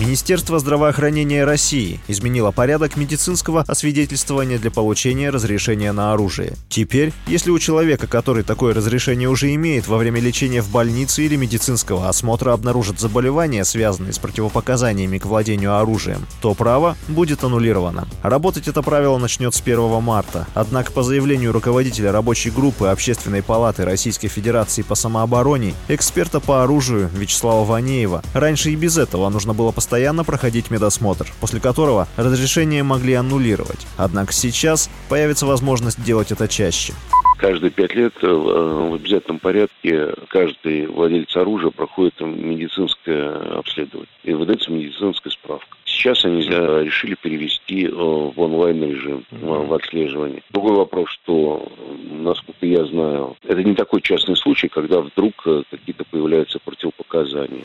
Министерство здравоохранения России изменило порядок медицинского освидетельствования для получения разрешения на оружие. Теперь, если у человека, который такое разрешение уже имеет, во время лечения в больнице или медицинского осмотра обнаружат заболевания, связанные с противопоказаниями к владению оружием, то право будет аннулировано. Работать это правило начнет с 1 марта. Однако по заявлению руководителя рабочей группы Общественной палаты Российской Федерации по самообороне, эксперта по оружию Вячеслава Ванеева, раньше и без этого нужно было постоянно постоянно проходить медосмотр, после которого разрешение могли аннулировать. Однако сейчас появится возможность делать это чаще. Каждые пять лет э, в обязательном порядке каждый владелец оружия проходит медицинское обследование и выдается медицинская справка. Сейчас они э, решили перевести э, в онлайн режим, в отслеживание. Другой вопрос, что, насколько я знаю, это не такой частный случай, когда вдруг какие-то появляются противопоказания.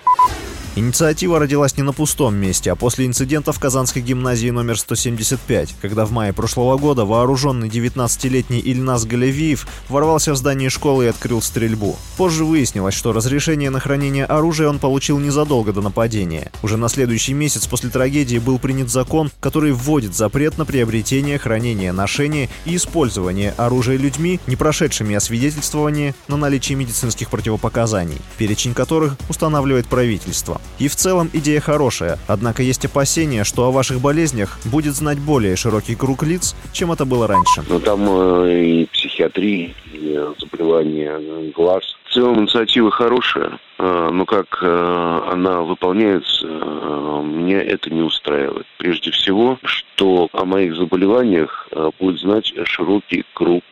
Инициатива родилась не на пустом месте, а после инцидента в Казанской гимназии номер 175, когда в мае прошлого года вооруженный 19-летний Ильнас Галевиев ворвался в здание школы и открыл стрельбу. Позже выяснилось, что разрешение на хранение оружия он получил незадолго до нападения. Уже на следующий месяц после трагедии был принят закон, который вводит запрет на приобретение, хранение, ношение и использование оружия людьми, не прошедшими освидетельствование на наличие медицинских противопоказаний, перечень которых устанавливает правительство. И в целом идея хорошая, однако есть опасения, что о ваших болезнях будет знать более широкий круг лиц, чем это было раньше. Ну там э, и психиатрия, и заболевания глаз. В целом инициатива хорошая, э, но как э, она выполняется, э, меня это не устраивает. Прежде всего, что о моих заболеваниях э, будет знать широкий круг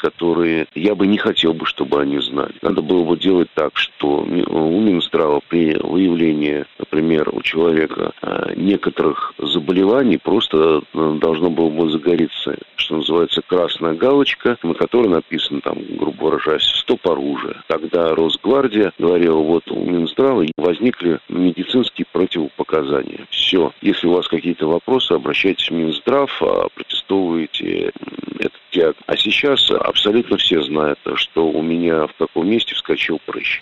которые я бы не хотел бы, чтобы они знали. Надо было бы делать так, что у Минздрава при выявлении, например, у человека э, некоторых заболеваний просто э, должно было бы загореться, что называется, красная галочка, на которой написано, там, грубо выражаясь, стоп оружие. Тогда Росгвардия говорила, вот у Минздрава возникли медицинские противопоказания. Все. Если у вас какие-то вопросы, обращайтесь в Минздрав, а диагноз. А сейчас абсолютно все знают, что у меня в каком месте вскочил прыщ.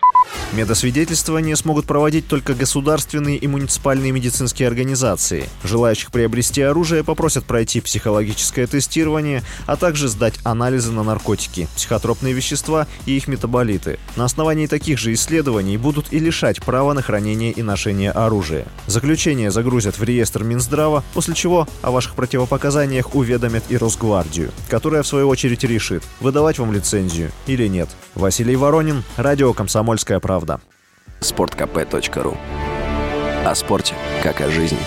Медосвидетельствование смогут проводить только государственные и муниципальные медицинские организации. Желающих приобрести оружие попросят пройти психологическое тестирование, а также сдать анализы на наркотики, психотропные вещества и их метаболиты. На основании таких же исследований будут и лишать права на хранение и ношение оружия. Заключение загрузят в реестр Минздрава, после чего о ваших противопоказаниях уведомят и Росгвардию, которая в свою очередь решит, выдавать вам лицензию или нет. Василий Воронин, Радио «Комсомольская правда». Спорткп.ру О спорте, как о жизни.